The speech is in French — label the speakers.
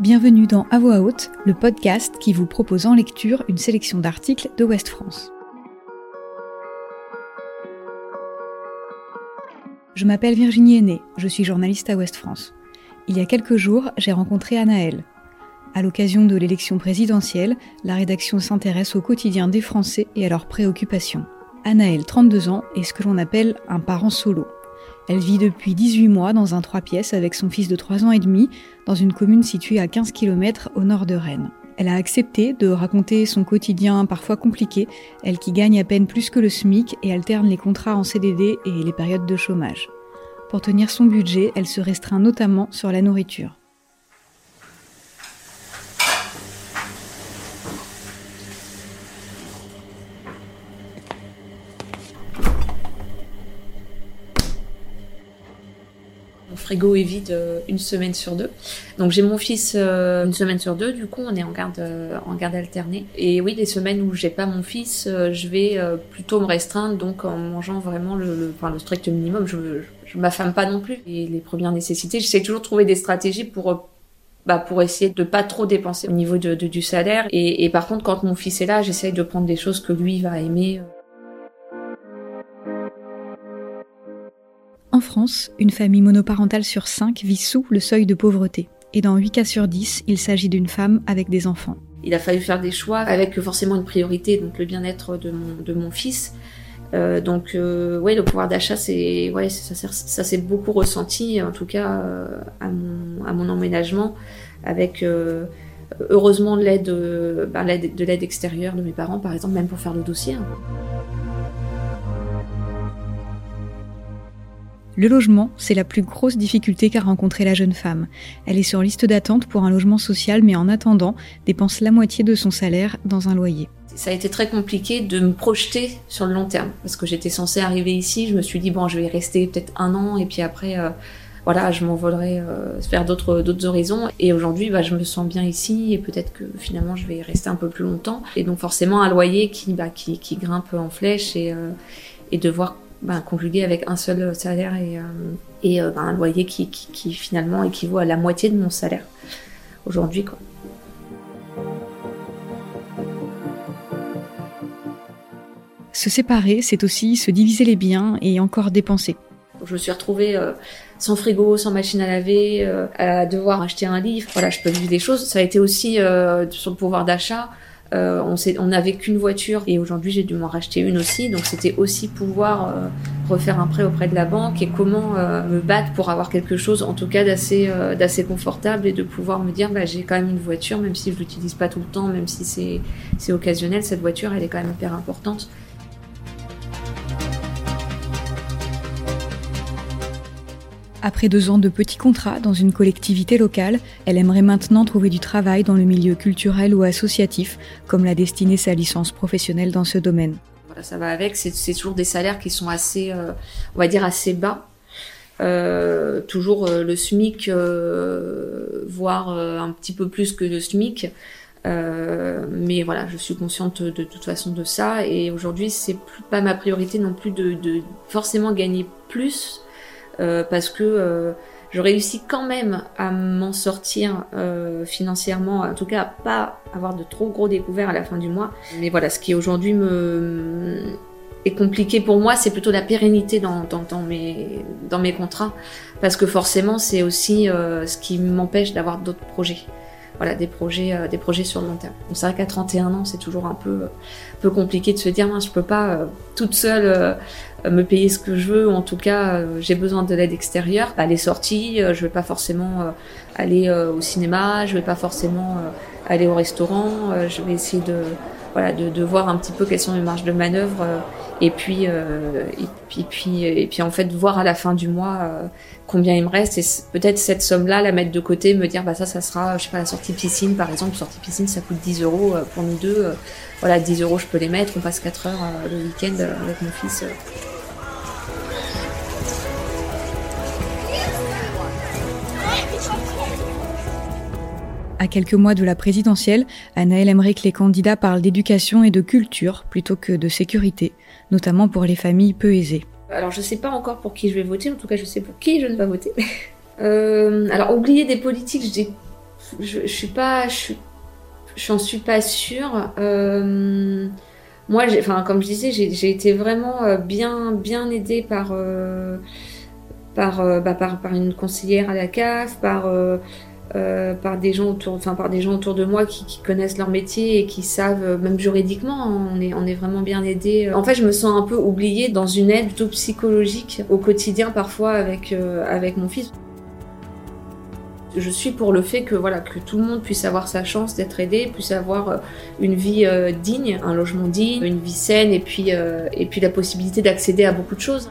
Speaker 1: Bienvenue dans À voix haute, le podcast qui vous propose en lecture une sélection d'articles de Ouest France. Je m'appelle Virginie Aîné, je suis journaliste à Ouest France. Il y a quelques jours, j'ai rencontré Anaël. À l'occasion de l'élection présidentielle, la rédaction s'intéresse au quotidien des Français et à leurs préoccupations. Anaël, 32 ans, est ce que l'on appelle un parent solo. Elle vit depuis 18 mois dans un 3 pièces avec son fils de 3 ans et demi dans une commune située à 15 km au nord de Rennes. Elle a accepté de raconter son quotidien parfois compliqué, elle qui gagne à peine plus que le SMIC et alterne les contrats en CDD et les périodes de chômage. Pour tenir son budget, elle se restreint notamment sur la nourriture.
Speaker 2: Frigo est vide euh, une semaine sur deux. Donc j'ai mon fils euh, une semaine sur deux, du coup on est en garde euh, en garde alternée. Et oui, les semaines où j'ai pas mon fils, je vais plutôt me restreindre, donc en mangeant vraiment le, enfin, le strict minimum. Je, je, m'affame pas non plus. Et les premières nécessités, j'essaie toujours de trouver des stratégies pour bah, pour essayer de pas trop dépenser au niveau de, du salaire. Et, et, par contre, quand mon fils est là, j'essaye de prendre des choses que lui va aimer.
Speaker 1: En France, une famille monoparentale sur 5 vit sous le seuil de pauvreté. Et dans 8 cas sur 10, il s'agit d'une femme avec des enfants.
Speaker 2: Il a fallu faire des choix avec forcément une priorité, donc le bien-être de mon, de fils. Euh, donc euh, ouais, le pouvoir d'achat, c'est ouais, ça, s'est beaucoup ressenti, en tout cas euh, à, mon, emménagement, avec euh, heureusement l'aide, bah, l'aide de l'aide extérieure de mes parents, par exemple, même pour faire le dossier. Hein.
Speaker 1: Le logement, c'est la plus grosse difficulté qu'a rencontrée la jeune femme. Elle est sur liste d'attente pour un logement social, mais en attendant, dépense la moitié de son salaire dans un loyer.
Speaker 2: Ça a été très compliqué de me projeter sur le long terme, parce que j'étais censée arriver ici, je me suis dit, bon, je vais rester peut-être un an, et puis après, euh, voilà, je m'envolerai euh, vers d'autres d'autres horizons. Et aujourd'hui, bah, je me sens bien ici, et peut-être que finalement, je vais y rester un peu plus longtemps. Et donc forcément, un loyer qui, bah, qui grimpe en flèche, et, euh, et de voir ben, conjugué avec un seul salaire et, euh, et euh, ben, un loyer qui, qui, finalement équivaut à la moitié de mon salaire aujourd'hui. Quoi.
Speaker 1: Se séparer, c'est aussi se diviser les biens et encore dépenser.
Speaker 2: Je me suis retrouvée euh, sans frigo, sans machine à laver, à devoir acheter un livre. Voilà, je peux vivre des choses. Ça a été aussi sur le pouvoir d'achat. Euh, on n'avait qu'une voiture et aujourd'hui j'ai dû m'en racheter une aussi. Donc c'était aussi pouvoir euh, refaire un prêt auprès de la banque et comment euh, me battre pour avoir quelque chose en tout cas d'assez d'assez confortable et de pouvoir me dire bah, j'ai quand même une voiture même si je l'utilise pas tout le temps, même si c'est occasionnel, cette voiture elle est quand même hyper importante.
Speaker 1: Après deux ans de petits contrats dans une collectivité locale, elle aimerait maintenant trouver du travail dans le milieu culturel ou associatif, comme l'a destiné sa licence professionnelle dans ce domaine.
Speaker 2: Voilà, ça va avec, c'est toujours des salaires qui sont assez, euh, on va dire, assez bas. Euh, toujours euh, le SMIC, voire un petit peu plus que le SMIC. mais voilà, je suis consciente de, toute façon de ça. Et aujourd'hui, c'est pas ma priorité non plus de forcément gagner plus, euh, parce que euh, je réussis quand même à m'en sortir euh, financièrement, en tout cas à pas avoir de trop gros découverts à la fin du mois. Mais voilà, ce qui aujourd'hui me est compliqué pour moi, c'est plutôt la pérennité dans, mes contrats, parce que forcément c'est aussi ce qui m'empêche d'avoir d'autres projets voilà, des projets, euh, des projets sur le long terme. c'est vrai qu'à 31 ans, c'est toujours un peu, compliqué de se dire, mince, je peux pas euh, toute seule euh, me payer ce que je veux, ou en tout cas, j'ai besoin de l'aide extérieure. Bah, les sorties, je vais pas forcément aller au cinéma, je vais pas forcément aller au restaurant, je vais essayer de, voilà, de, de, voir un petit peu quelles sont mes marges de manœuvre et puis, euh, et puis, et puis en fait voir à la fin du mois euh, combien il me reste et peut-être cette somme-là la mettre de côté, me dire bah ça, ça sera, je sais pas, la sortie piscine par exemple, sortie piscine ça coûte 10 euros euh, pour nous deux, voilà 10 euros je peux les mettre, on passe 4 heures le week-end avec mon fils.
Speaker 1: À quelques mois de la présidentielle, Anaël aimerait que les candidats parlent d'éducation et de culture plutôt que de sécurité, notamment pour les familles peu aisées.
Speaker 2: Alors je sais pas encore pour qui je vais voter, en tout cas je sais pour qui je ne vais pas voter. euh, alors oublier des politiques, je dis je, je suis pas, je suis, pas sûre. Euh, moi, enfin, comme je disais, j'ai été vraiment euh, bien, bien aidée par, bah, par, par, une conseillère à la CAF, par, euh, par des gens autour, enfin par des gens autour de moi qui, connaissent leur métier et qui savent, même juridiquement, hein, on est, on est vraiment bien aidé. En fait, je me sens un peu oubliée dans une aide plutôt psychologique au quotidien parfois avec, avec mon fils. Je suis pour le fait que voilà que tout le monde puisse avoir sa chance d'être aidé, puisse avoir euh, une vie euh, digne, un logement digne, une vie saine et puis euh, et puis la possibilité d'accéder à beaucoup de choses.